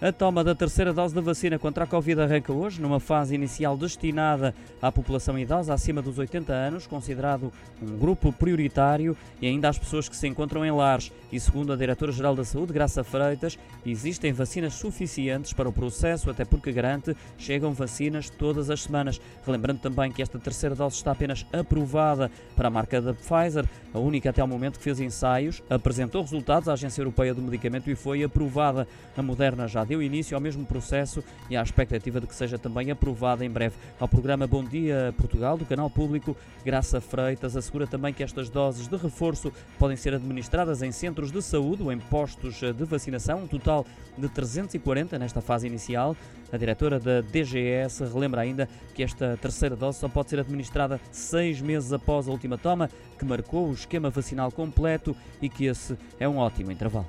A toma da terceira dose da vacina contra a Covid arranca hoje, numa fase inicial destinada à população idosa acima dos 80 anos, considerado um grupo prioritário, e ainda às pessoas que se encontram em lares. E segundo a Diretora-Geral da Saúde, Graça Freitas, existem vacinas suficientes para o processo, até porque garante chegam vacinas todas as semanas. Relembrando também que esta terceira dose está apenas aprovada para a marca da Pfizer, a única até ao momento que fez ensaios, apresentou resultados à Agência Europeia do Medicamento e foi aprovada. A Moderna já deu início ao mesmo processo e a expectativa de que seja também aprovada em breve. Ao programa Bom Dia Portugal, do Canal Público, Graça Freitas assegura também que estas doses de reforço podem ser administradas em centros de saúde ou em postos de vacinação, um total de 340 nesta fase inicial. A diretora da DGS relembra ainda que esta terceira dose só pode ser administrada seis meses após a última toma, que marcou o esquema vacinal completo e que esse é um ótimo intervalo.